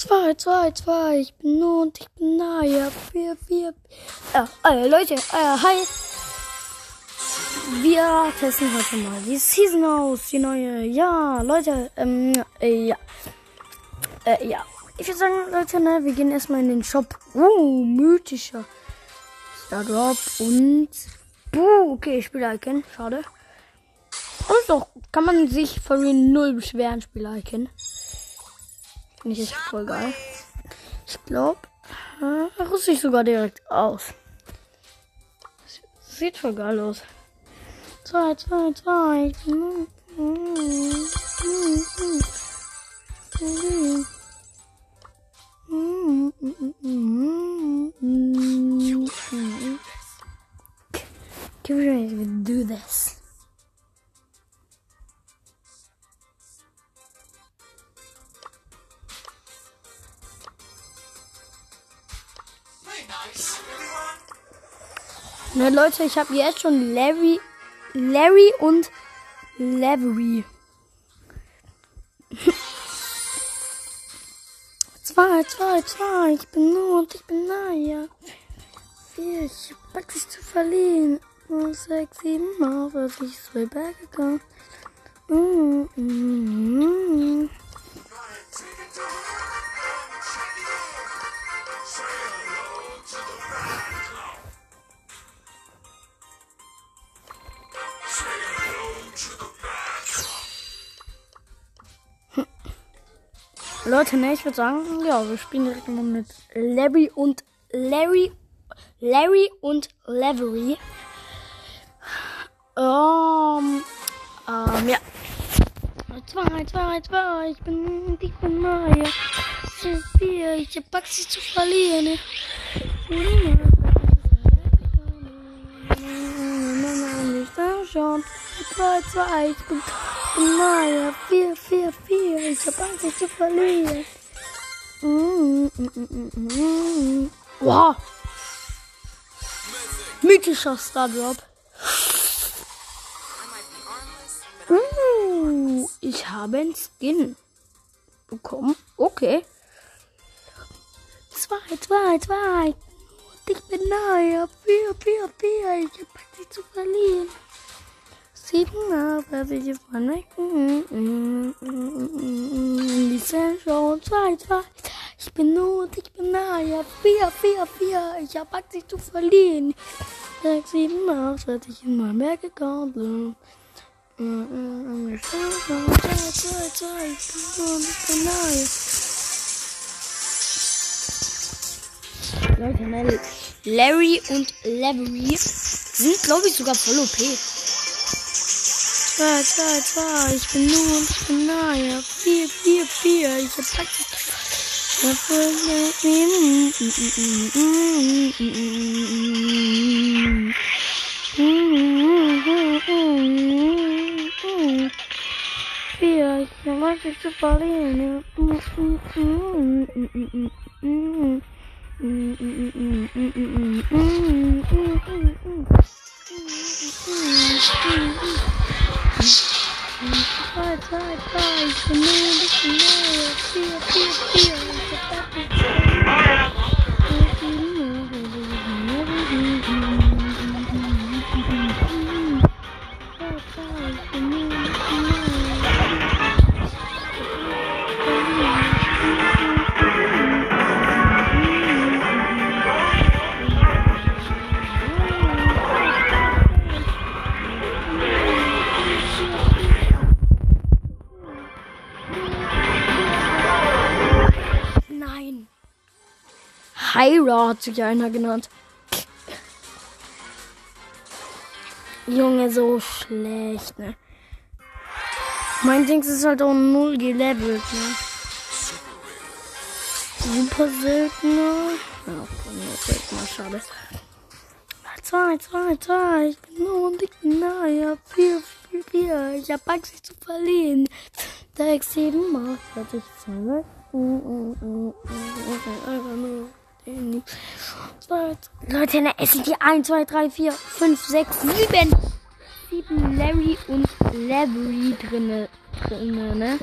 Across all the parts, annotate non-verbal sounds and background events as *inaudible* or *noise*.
2, 2, 2, ich bin und ich bin nahe. 4, 4. Ja, äh, Leute, äh, hi. Wir testen heute mal die Season aus, die neue. Ja, Leute, ähm, äh, ja. Äh, ja. Ich würde sagen, Leute, ne, wir gehen erstmal in den Shop. Uh, mythischer Stardrop und. Buh, okay, ich spiele Icon. Schade. Und doch, kann man sich den null beschweren, Spieler Icon. Finde ich echt voll geil. Ich glaube, äh, rüste ich sogar direkt aus. Sieht voll geil aus. 2, 2, 2. Can we do this? Ne, Leute, ich habe jetzt schon Larry, Larry und Lavery. *laughs* zwei, zwei, zwei, ich bin und ich bin nahe. Vier, ich pack dich zu verlieren. Und sechs, sieben, auf, als ich zwei Berge kam. Mm, mm, mm. Leute, ne, ich würde sagen, ja, wir spielen direkt mal mit Larry und Larry, Larry und Lavery. Ähm, ähm, ja. Zwei, zwei, zwei, ich bin, ich bin neu. Vier, ich hab Angst, sie zu verlieren. Schon. Zwei, zwei, ich bin Maya, 4, 4, 4. Ich hab Angst, zu verlieren. Mm, mm, mm, mm. Wow. Mythischer Stardrop. Uh, ich habe einen Skin bekommen. Okay. 2, 2, 2. Ich bin nahe. 4, 4, 4. Ich hab Angst, zu verlieren. Sieben aber ich von weg. Die Show 2, 2. Ich bin Not, ich bin nahe. 4, 4, 4. Ich hab Angst, dich zu verlieren. 6, 7, 8, werd ich in mein Berg gekommen. 2, 2, 2. Ich bin Not, ich bin nahe. Leute, Larry und Lavery sind, glaube ich, sogar voll OP. 2, 2, 2, ich bin nur und ich bin nahe. 4, 4, 4, ich hab Angst. Vier, ich Angst, dich zu verlieren. Zwei, zwei, zwei, ich bin nur ich bin neu. Vier, vier, vier, ich hab Hyra hat sich einer genannt. Junge, so schlecht, ne? Mein Dings ist halt auch null gelevelt, ne? Super seltener. Ja, nur seltener, schade. 2, 2, 2, ich bin nur und ich bin nahe. 4, 4, 4, ich hab Angst, dich zu verlieren. 6, 7, 8, hatte ich 2, Leute, ne, es sind die 1, 2, 3, 4, 5, 6, 7. 7 Larry und Lavery drinne, drinne, ne?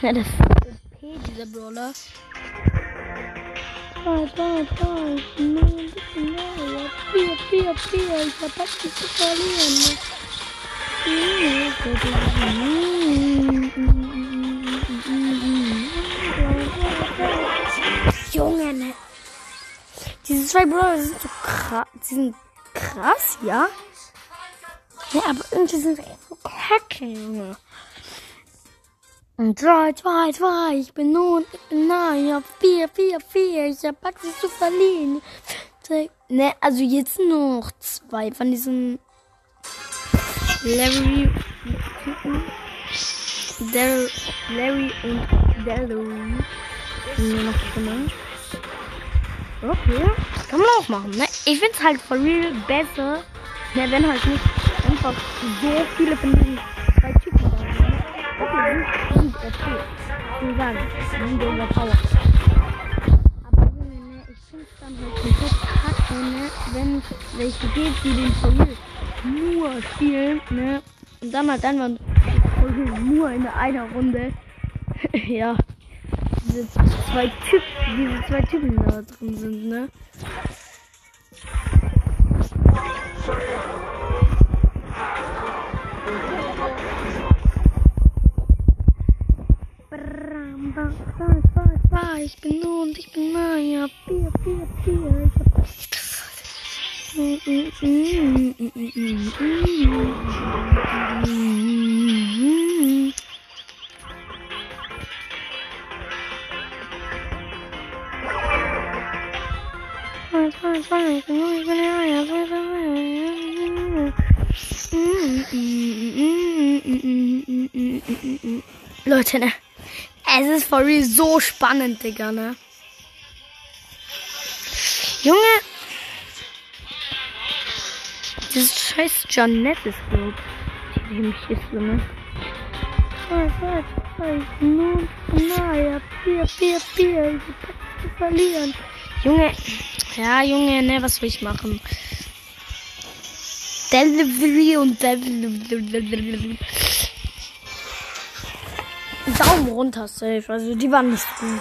Ja, das ist OP, dieser Brawler. Zwei, zwei. Nein, bitte, nein. Vier, vier, vier. Ich hab was zu verlieren. Junge, ne? Diese zwei Brawler sind so krass. Die sind krass, ja? Ja, aber irgendwie sind sie so kacke, Junge. Und 3, 2, 2, ich bin nun, nah, ja, 4, 4, 4, ich hab sie zu verlieren. Ne, also jetzt noch zwei von diesen Larry, Larry und Delary. Nur noch drin. Okay, kann man auch machen, ne? Ich find's halt for real besser, ne, wenn halt nicht einfach so viele von diesen zwei Typen da sind. Okay, sind gut, okay. Ich will sagen, sind die Power. Aber ne, ich find's dann halt komplett kacke, ne, wenn es welche gibt, die den for real nur spielen, ne? Und dann halt einfach nur in einer Runde. *laughs* ja. Diese zwei Typen, diese zwei Typen da drin sind, ne? Ich bin nur und ich bin nah, ja, vier, vier, vier. Ich hab Leute, ne? Es ist for real so spannend, Digga, ne? Junge, dieses scheiß Janet ist gut. Die mich ist ne? Junge, ja, Junge, ne, was will ich machen? Delivery und Delivery. Daumen runter, safe. Also, die waren nicht gut.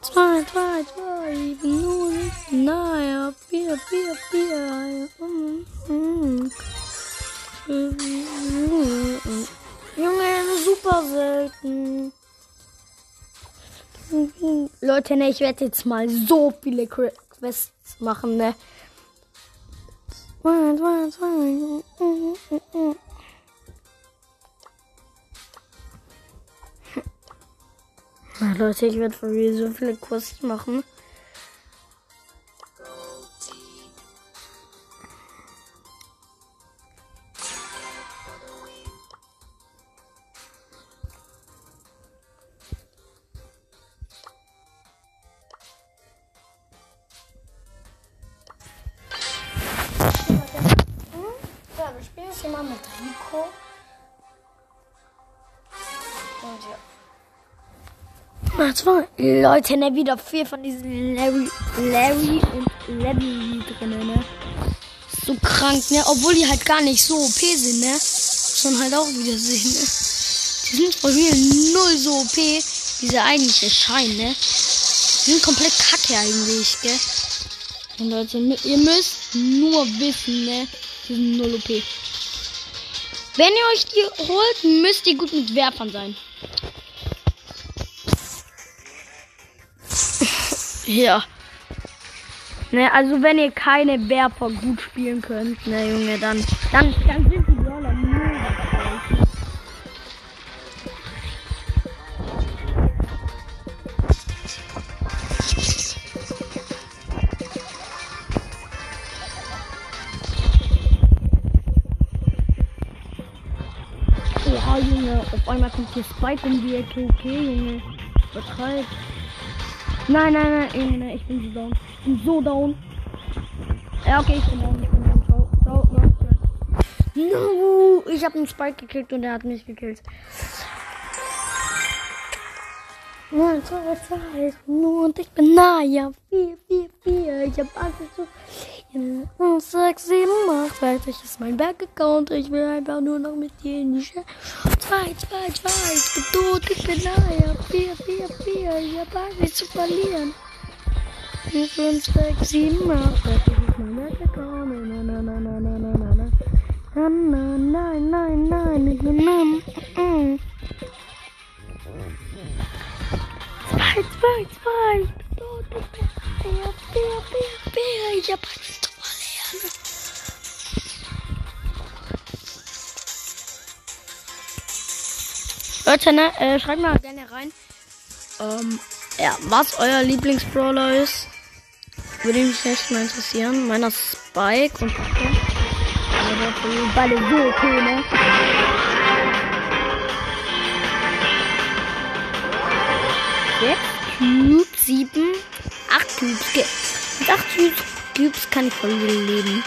Zwei, zwei, zwei. Ich bin nur nicht naja. Vier, vier, vier. Junge, super selten. Leute, ne, ich werde jetzt mal so viele Quests machen, ne. Na, Leute, ich werde von so viele Quests machen. War Leute, ne, wieder vier von diesen Larry, Larry und Larry drinnen, ne? So krank, ne? Obwohl die halt gar nicht so OP sind, ne? Muss man halt auch wieder sehen, ne? Die sind voll real null so OP, wie sie eigentlich erscheinen, ne? Die sind komplett kacke eigentlich, gell? Und Leute, ihr müsst nur wissen, ne? Die sind null OP. Wenn ihr euch die holt, müsst ihr gut mit Werfern sein. Ja. Ne, also wenn ihr keine Werfer gut spielen könnt, ne Junge, dann, dann, dann sind die Brawler nur Oha, Junge, auf einmal kommt hier Spike um die Ecke, okay, Junge. Übertreibt. Nein, nein, nein, nein, nein, ich bin so down. Ich bin so down. Ja, okay, ich bin down. Ich bin down. Ciao, ciao, Leute. No, ich habe einen Spike gekillt und er hat mich gekillt. Neun, zwei, zwei, nur und ich bin nah, ja, vier, vier, vier, ich hab alles so 4, 6, 7, 8, weiß ich, ist mein Bank-Account. Ich will einfach nur noch mit dir in die Schule. 2, 2, 2, ich bin tot, ich bin nahe. 4, 4, 4, ich habe Angst zu verlieren. 4, 5, 6, 7, 8, weiß ich, ist mein Leute, ne, äh, schreibt mal gerne rein, ähm, ja, was euer Lieblingsbrawler ist. Würde mich echt mal interessieren. Meiner Spike und für beide so okay, ne? Cubes, sieben, acht Cubes. Ge Mit acht Cubes, Cubes kann ich voll leben.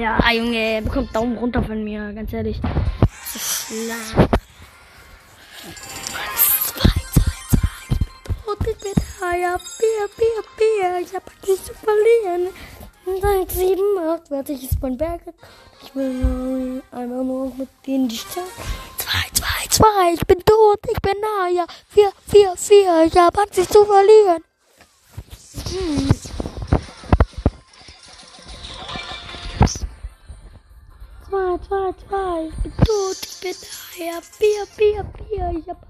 Ja, ah, Junge, er bekommt Daumen runter von mir, ganz ehrlich. So schlag. Ja, Bier, Bier, Bier, ich hab nichts zu verlieren. Seit sieben, acht, werde ich ist mein Berg. Ich will einfach nur mit denen die Stadt. Zwei, zwei, zwei, ich bin tot, ich bin ja, vier, vier, vier, ich hab nichts zu verlieren. Hm. Zwei, zwei, zwei, ich bin tot, ich bin da, ja, vier, vier, vier, ich hab.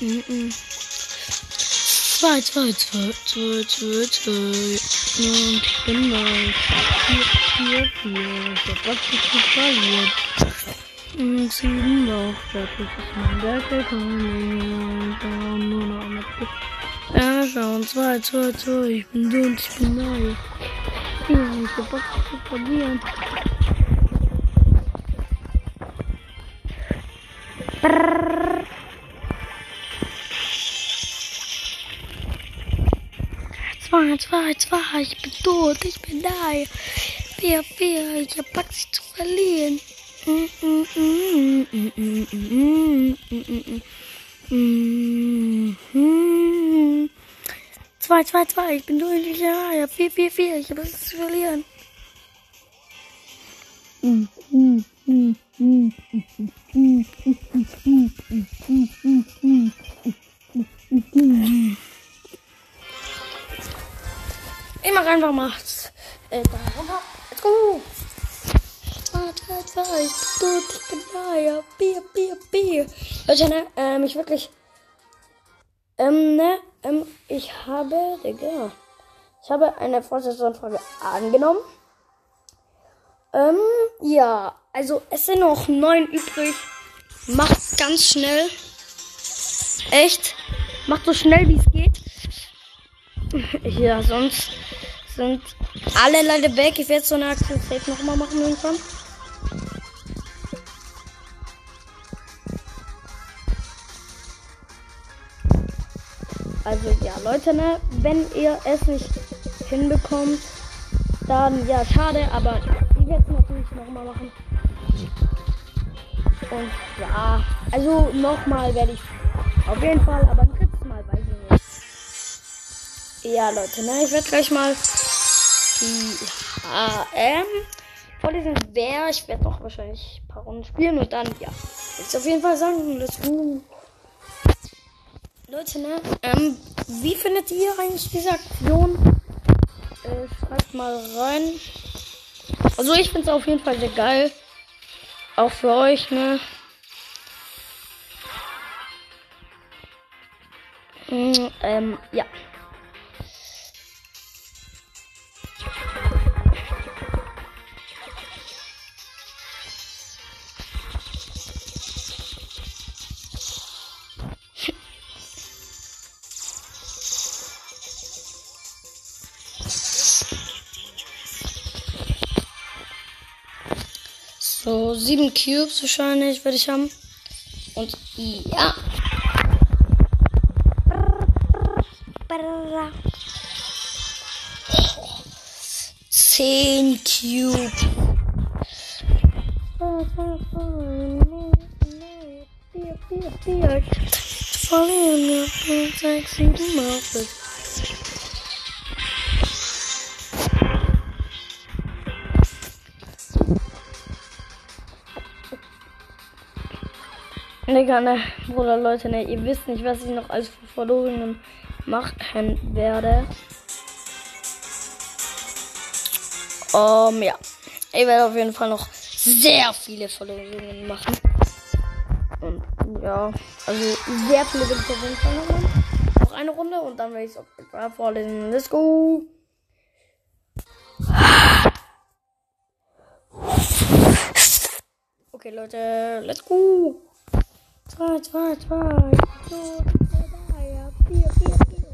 Mm -mm. Zwei, zwei, zwei, zwei, zwei, zwei. Und ich bin da. Vier, vier, vier. Ich hab was zu verlieren. Und sieben Bauch, fertig ist mein Berg gekommen schauen. 2, 2, 2. Ich bin du und ich bin neu. Ich bin habe nicht gepackt zu verlieren. Zwei, zwei, zwei, ich bin tot, ich bin da. Vier, vier, ich hab Bock, sich zu verlieren. Mm-mm-mm-mm-mm-mm-mm-mm-mm. 2, 2, 2. Ich bin durch. Ja, ich habe 4, 4, 4. Ich habe es zu verlieren. Ich Immer einfach macht's. Äh, da runter. Let's go. 2, 2, 2. Ich bin durch. Ich bin da. Ja, Bier, Bier, Bier. Leute, ne? Ähm, ich wirklich. Ähm, ne? Ähm, ich habe, Digga, ich habe eine Vorsatzanfrage angenommen. Ähm, ja, also es sind noch neun übrig. Macht ganz schnell. Echt. Macht so schnell wie es geht. *laughs* ja, sonst sind alle Leute weg. Ich werde so eine Aktion safe nochmal machen irgendwann. Also ja, Leute, ne, wenn ihr es nicht hinbekommt, dann ja, schade, aber ich werde es natürlich nochmal machen. Und ja, also nochmal werde ich auf jeden Fall, aber ein drittes Mal weiß ich nicht. Ja, Leute, ne, ich werde gleich mal die HM vorlesen, wer. Ich werde noch wahrscheinlich ein paar Runden spielen und dann, ja, ich auf jeden Fall sagen, let's go. Leute, ne? Ähm, wie findet ihr eigentlich diese Aktion? Äh, schreibt mal rein. Also ich finde es auf jeden Fall sehr geil. Auch für euch, ne? Mm, ähm, ja. So, sieben Cubes wahrscheinlich werde ich haben. Und ja. Zehn Cubes. Falling up, sexy mouth. Digga, ne, Bruder, Leute, ne, ihr wisst nicht, was ich noch als Verlorenen machen werde. Um, ja. Ich werde auf jeden Fall noch sehr viele Verlorungen machen. Und ja, also sehr viele jeden Fall noch eine Runde und dann werde ich es vorlesen. Let's go! Okay, Leute, let's go! Zwei, zwei, zwei. So, drei, ja, vier, vier, vier.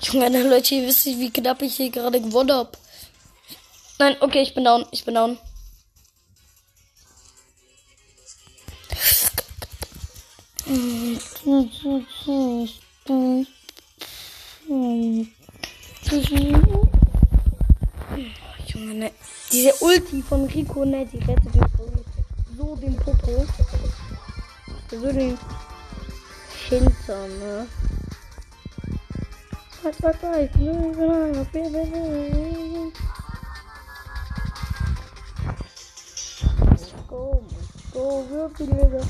Junge, Leute, ihr wisst nicht, wie knapp ich hier gerade gewonnen habe. Nein, okay, ich bin down. Ich bin down. Oh, Junge, ne. Diese Ulti von Rico, ne, die rettet den so den Popo. So den Hintern, ne. 2, 2, 3, 0, 3, 4, 4, 4. auf die Löwe.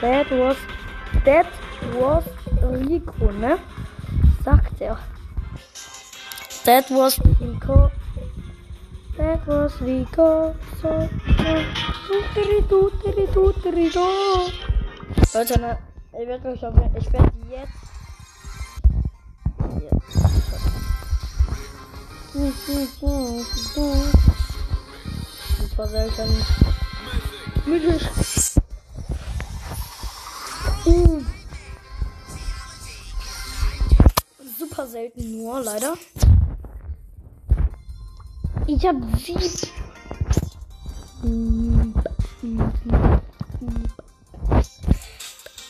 That was that was Rico, ne? Sagt er. That was Rico. That was Rico. So, so, so, so, so, so, so, so. Leute, ne, ich werde euch auf, ich werde jetzt. Super selten. Mythisch. Super selten nur, leider. Ich habe sieben.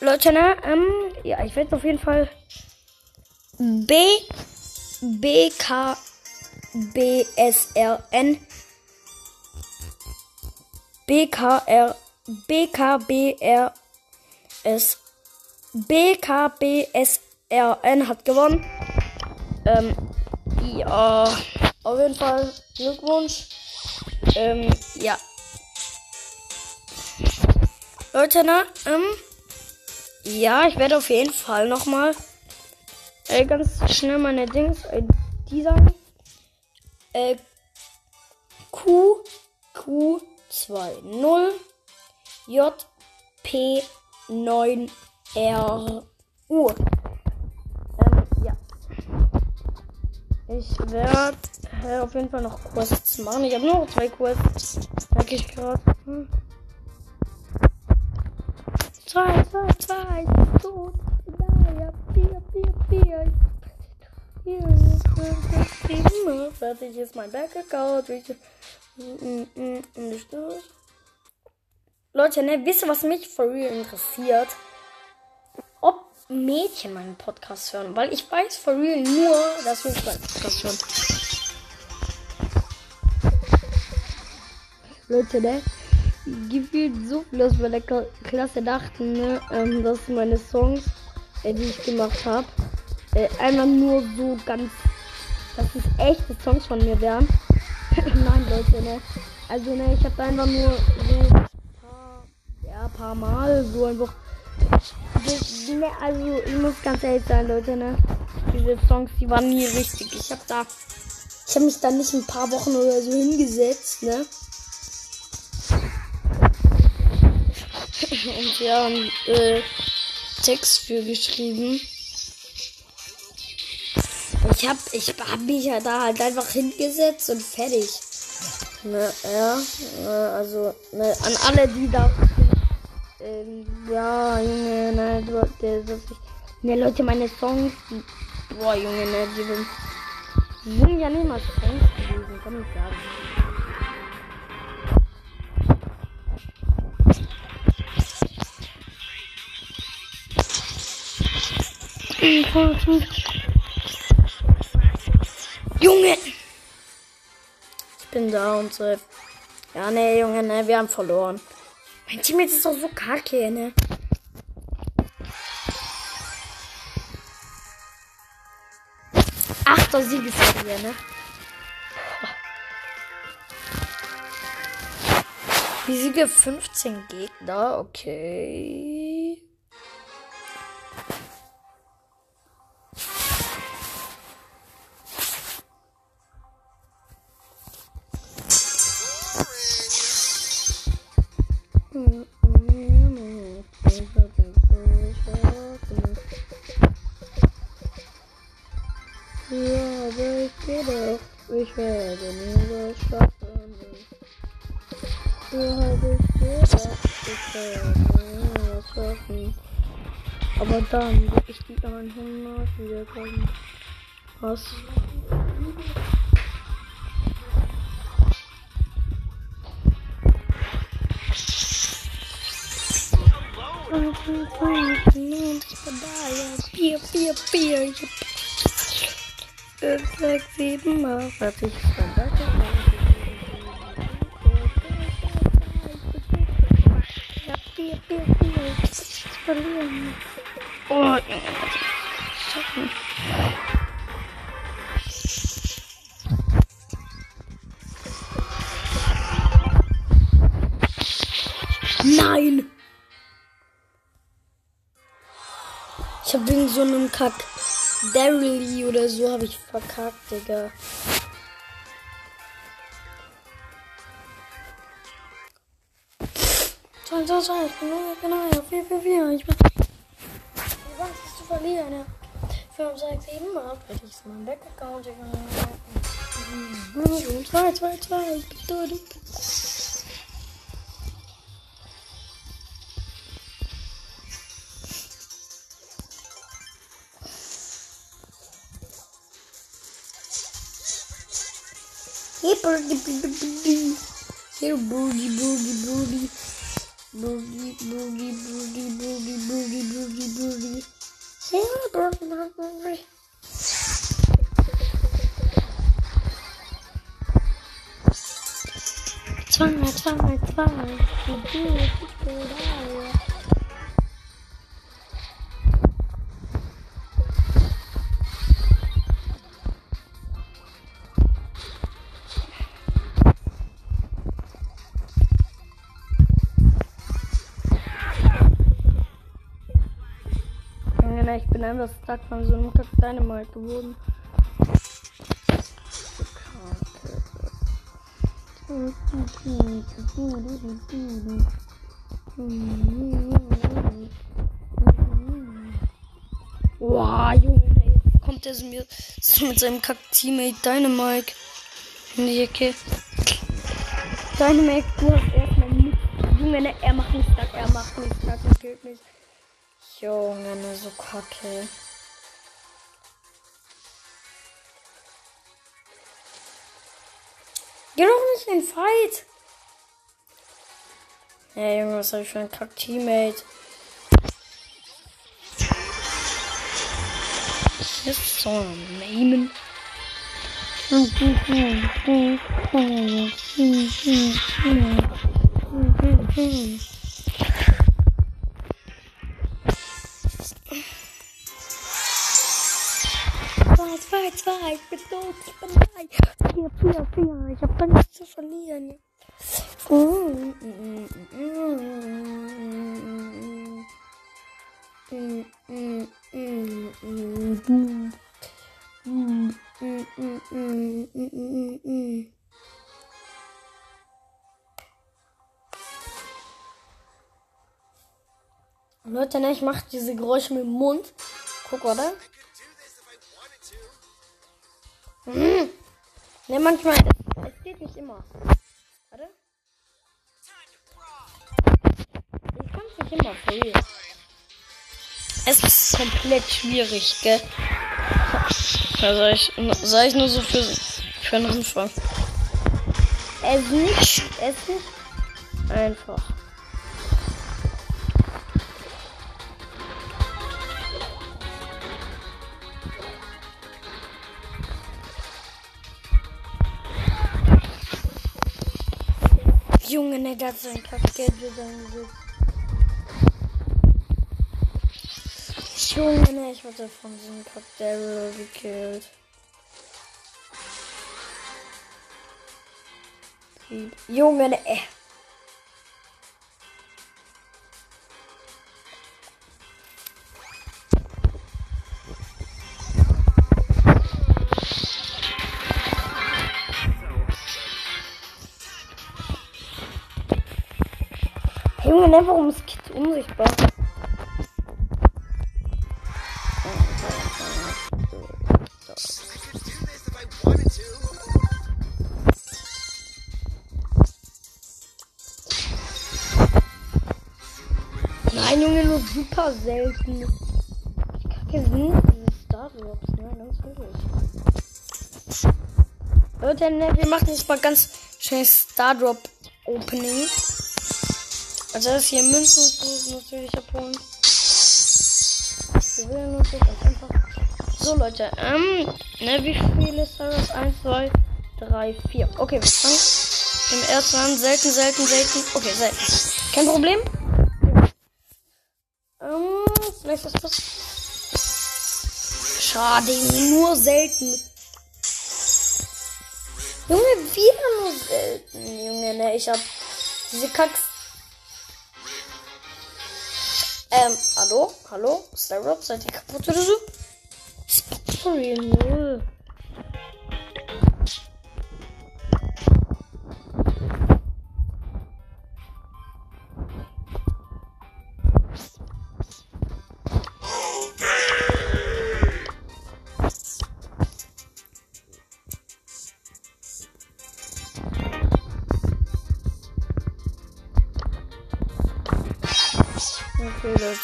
Leute, ne? Ähm, ja, ich werde auf jeden Fall B B K B S R N B K R B K B R S B K B S R N hat gewonnen. Ähm, ja, auf jeden Fall Glückwunsch. Ähm, ja. Leute, ne? Ähm, ja, ich werde auf jeden Fall nochmal äh, ganz schnell meine Dings ID sagen. Äh, Q Q 20 J P 9 R U. Ähm, ja. Ich werde äh, auf jeden Fall noch Quests machen. Ich habe nur zwei Quests. Merke ich gerade. Hm. Zwei, zwei, zwei. Tot. Drei, vier, vier, vier. Hier, Fertig ist mein Bank-Account. Leute, ne, wisst ihr, was mich for real interessiert? Ob Mädchen meinen Podcast hören. Weil ich weiß for real nur, dass wir meinen Podcast hören. Leute, ne? Gefühlt so viel aus meiner Klasse dachten, ne? Ähm, dass meine Songs, äh, die ich gemacht habe, äh, einmal nur so ganz, dass es echte Songs von mir wären. *laughs* Nein, Leute, ne? Also, ne, ich habe einfach nur so ein paar, ja, paar Mal so einfach. Das, ne, also, ich muss ganz ehrlich sein, Leute, ne? Diese Songs, die waren nie richtig. Ich habe da Ich habe mich dann nicht ein paar Wochen oder so hingesetzt, ne? *laughs* Und wir haben äh, Text für geschrieben. Ich hab, ich hab mich ja da halt einfach hingesetzt und fertig. Ne, ja, äh, also ne, an alle, die da. Ähm, ja, Junge, ne, du, das, ne, Leute, meine Songs. Boah, Junge, ne, die sind, die sind ja nicht mal Songs gewesen, kann ich sagen. Junge! Ich bin da und so. Ja, ne, Junge, ne, wir haben verloren. Mein Team ist doch so kacke, ne? Achter Siegesserie, ne? Die Siege 15 Gegner, okay. Yeah, the needle shot on me. Do how this geht, das hoffen. Aber dann will ich die 100 wiederkommen. Was? Oh, oh, oh, oh, oh, oh, oh, oh, 5, 6, 7, 8, 40, 35, 40, verlieren. Oh, schaffen. Nein! Ich hab wegen so einem Kack Daryl oder so habe ich verkackt, Digga. Zwei, zwei, zwei, ich bin nur, genau, ja, vier, vier, vier, ich bin. Was ist zu verlieren, ja. Fünf, sechs, sieben, acht, ich ist mein Back-Account, Digga. Zwei, zwei, zwei, ich bin tot, ich bin Hey, Boogie, boogie, Here, boogie, boogie, boogie. Boogie, boogie, boogie, boogie, boogie, boogie, boogie. Here, boogie, boogie. Turn, turn, turn. Ne, bin einfach stuck von so einem Kack Dynamite geworden. Wow, Junge, jetzt kommt er so so mit seinem Kack-Teammate Dynamite in die Ecke. Dynamite, du hast erstmal nicht. Junge, ne, er macht nicht stuck, er macht nicht stuck, er killt mich. Junge, ne, so kacke. Geh doch nicht in den Fight! Ey, Junge, was hab ich für ein Kack-Teammate? Ist so ein Namen. Mm-hmm. 2, ich bin tot, ich bin frei. Vier, vier, vier, ich hab gar nichts zu verlieren. Leute, ne, ich mache diese Geräusche mit dem Mund. Guck, oder? Ne, manchmal. Es, geht nicht immer. Warte. Ich kann es nicht immer, real. Es ist komplett schwierig, gell? Ja, sag ich, sag ich nur so für, für einen Anfang. Es ist nicht, es ist nicht einfach. Junge, ne, das ist ein Kack-Gadget angesetzt. Junge, ich wurde von diesem Kack-Daryl gekillt. Junge, ne, warum ist Kid unsichtbar? Nein, Junge, nur super selten. Ich kacke sind diese Stardrops, ne? Ganz wirklich. Leute, ne, wir machen jetzt mal ganz schnell Stardrop Opening. Also das hier Münzen natürlich abholen. Wir wählen uns jetzt einfach. So Leute, ähm, ne, wie viele ist das? 1, 2, 3, 4. Okay, wir fangen im ersten an. Selten, selten, selten. Okay, selten. Kein Problem. Ähm, vielleicht ist das. Schade, nur selten. Junge, wieder nur selten. Junge, ne, ich hab diese Kacks. Ähm, hallo? Hallo? Starrock, seid ihr kaputt oder so? Sorry, null.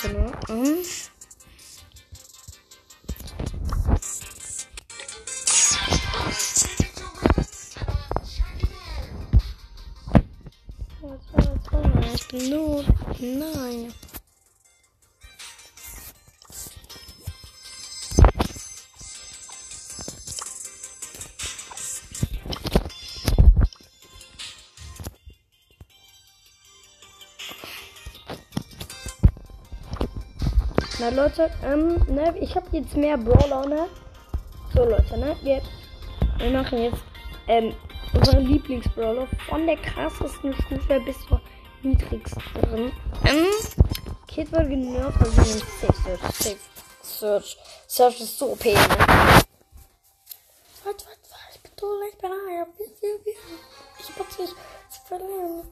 Okay, Leute, ne? Na Leute, ähm, ne, ich habe jetzt mehr Brawler, ne? So Leute, ne? Wir, wir machen jetzt ähm, unsere Lieblingsbrawler von der krassesten Stufe bis zur niedrigsten. Ähm, Kid wird genervt, weil wir den Safe Search, Safe Search, Search ist so OP, ne? Warte, warte, warte, ich bin tot, ich bin da, ich hab sich zu verlieren.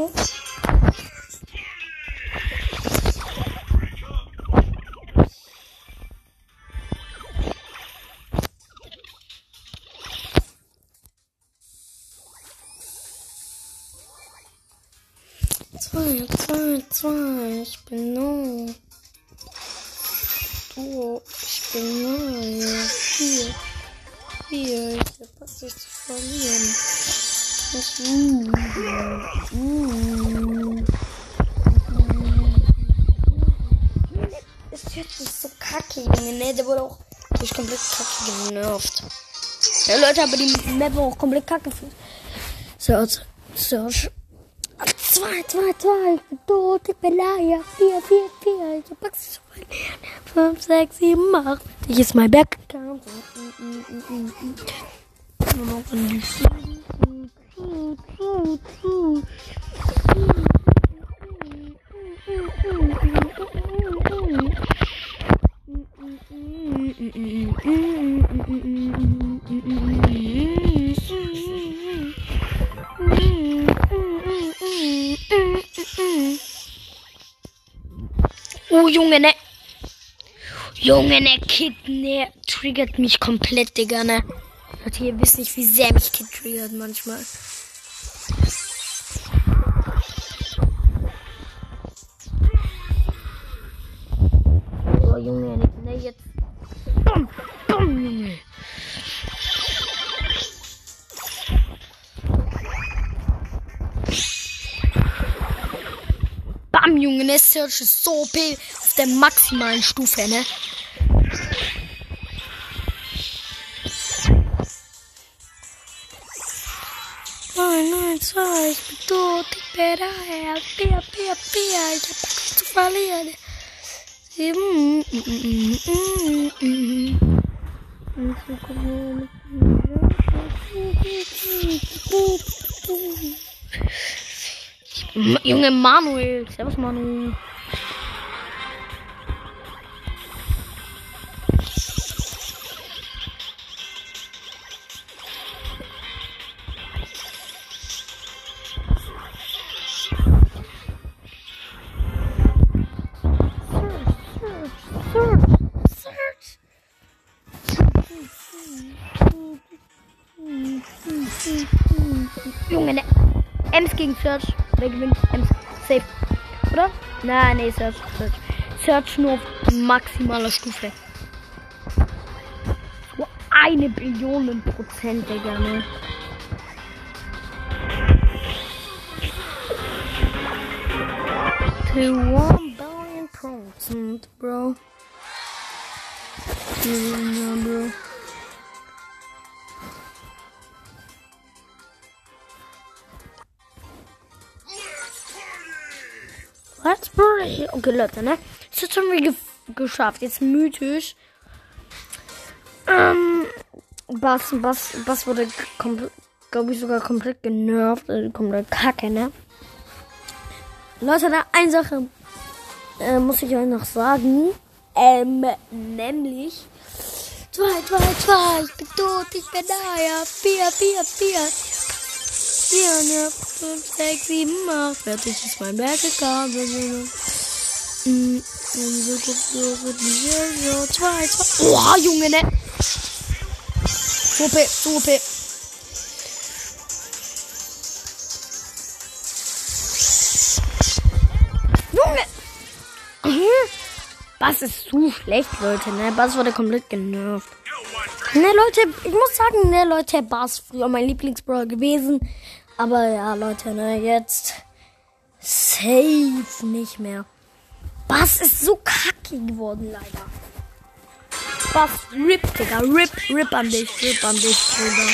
Zwei, mm, mm. Ist jetzt so kacke, Junge, ne? Der wurde auch durch komplett kacke genervt. Ja, Leute, aber die Map war auch komplett kacke. Search, Search. Zwei, zwei, zwei, ich bin Leier. Vier, vier, vier, ich hab Angst zu verlieren. Fünf, sechs, sieben, acht. Ich ist mein Bergaccount. Oh, Junge, ne. Junge, ne, Kid, ne, triggert mich komplett, Digga, ne. Leute, ihr wisst nicht, wie sehr mich Kid triggert manchmal. Oh, Junge, ne, ne, jetzt. Bum, bum, Junge. Bam, Junge, ne, Search ist so OP auf der maximalen Stufe, ne. Nein, nein, zwei, ich bin tot, ich bin daher, Bier, Bier, Bier, ich hab nichts zu verlieren. Sieben, mm, mm, mm, mm, mm. Junge Manuel, servus Manuel. Ems gegen Search. Wer gewinnt? Ems. Safe. Oder? Nein, nee, Search. Search. Search nur auf maximaler Stufe. So eine Billion Prozent, Digga, ne? To one billion percent, bro. Yeah, bro. Okay, Leute, ne? Das hat schon wieder ge geschafft. Jetzt mythisch. Ähm, Bass, Bass, Bass wurde glaube ich, sogar komplett genervt. Also komplett kacke, ne? Leute, ne, eine Sache äh, muss ich euch noch sagen. Ähm, nämlich. Zwei, zwei, zwei, ich bin tot, ich bin da, ja. Vier, vier, vier. Vier, ne, fünf, sechs, sieben, acht. Fertig ist mein Berg gegangen. Mm, so, so, so, so, zwei, zwei. Oha, Junge, ne? Suppe, Suppe. Junge! Bass ist zu schlecht, Leute, ne? Bass wurde komplett genervt. Ne, Leute, ich muss sagen, ne, Leute, Bass früher mein Lieblingsbrawler gewesen. Aber ja, Leute, ne, jetzt safe nicht mehr. Bass ist so kacke geworden, leider. Bass, rip, Digga, rip, rip an dich, rip an dich, Bruder.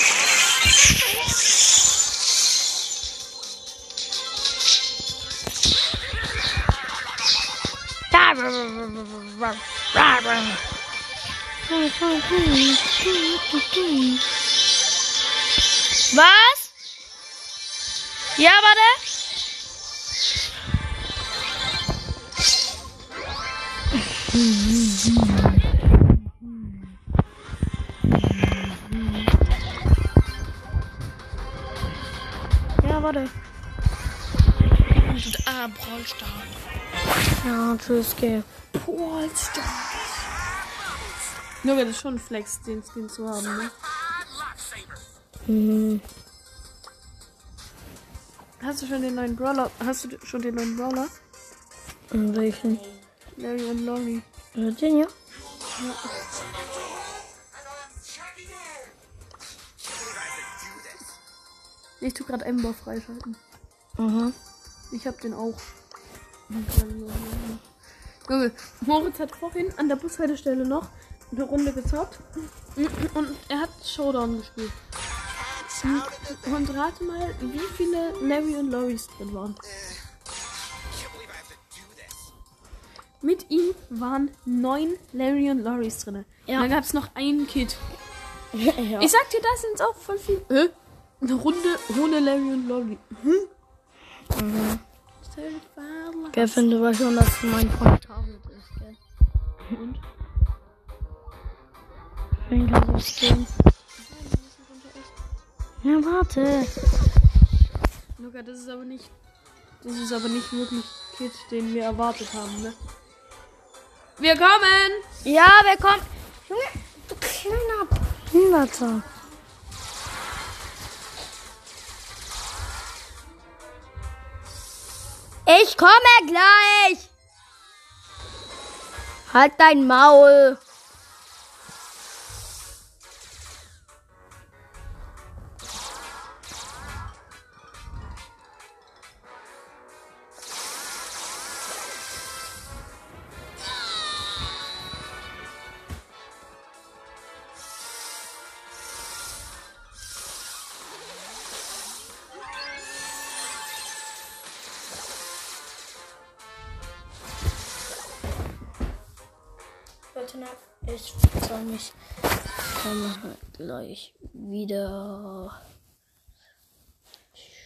Was? Ja, warte. Ja, warte. Ah, Brawlstar. Ja, tschüss, geh. Brawlstar. Nur wäre das schon Flex, den Skin zu haben, ne? Mhm. Hast du schon den neuen Brawler? Hast du schon den neuen Brawler? Welchen? Larry und Lori. Äh, Den ja? Ich tu gerade Ember freischalten. Aha. Ich hab den auch. Junge, Moritz hat vorhin an der Bushaltestelle noch eine Runde gezockt. Und er hat Showdown gespielt. Und rate mal, wie viele Larry und Loris drin waren. Mit ihm waren neun Larry und Loris drin. Ja. Dann gab es noch einen Kid. ja. Ich sag dir, das sind auch voll viel. Äh? Eine Runde ohne Larry und Lolly. Hm? Mhm. Kevin, du weißt schon, dass mein Freund Tablet ist, gell? Und? Wen kann das gehen? Ja, warte. Luca, das ist aber nicht. Das ist aber nicht wirklich Kid, den wir erwartet haben, ne? Wir kommen! Ja, wer kommt? Junge, du kleiner Behinderter. Ich komme gleich. Halt dein Maul. Ich wieder.